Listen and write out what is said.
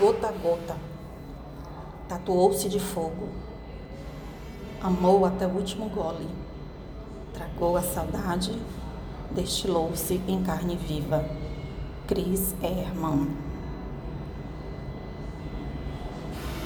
gota a gota, tatuou-se de fogo, amou até o último gole, tragou a saudade, destilou-se em carne viva. Cris é Herman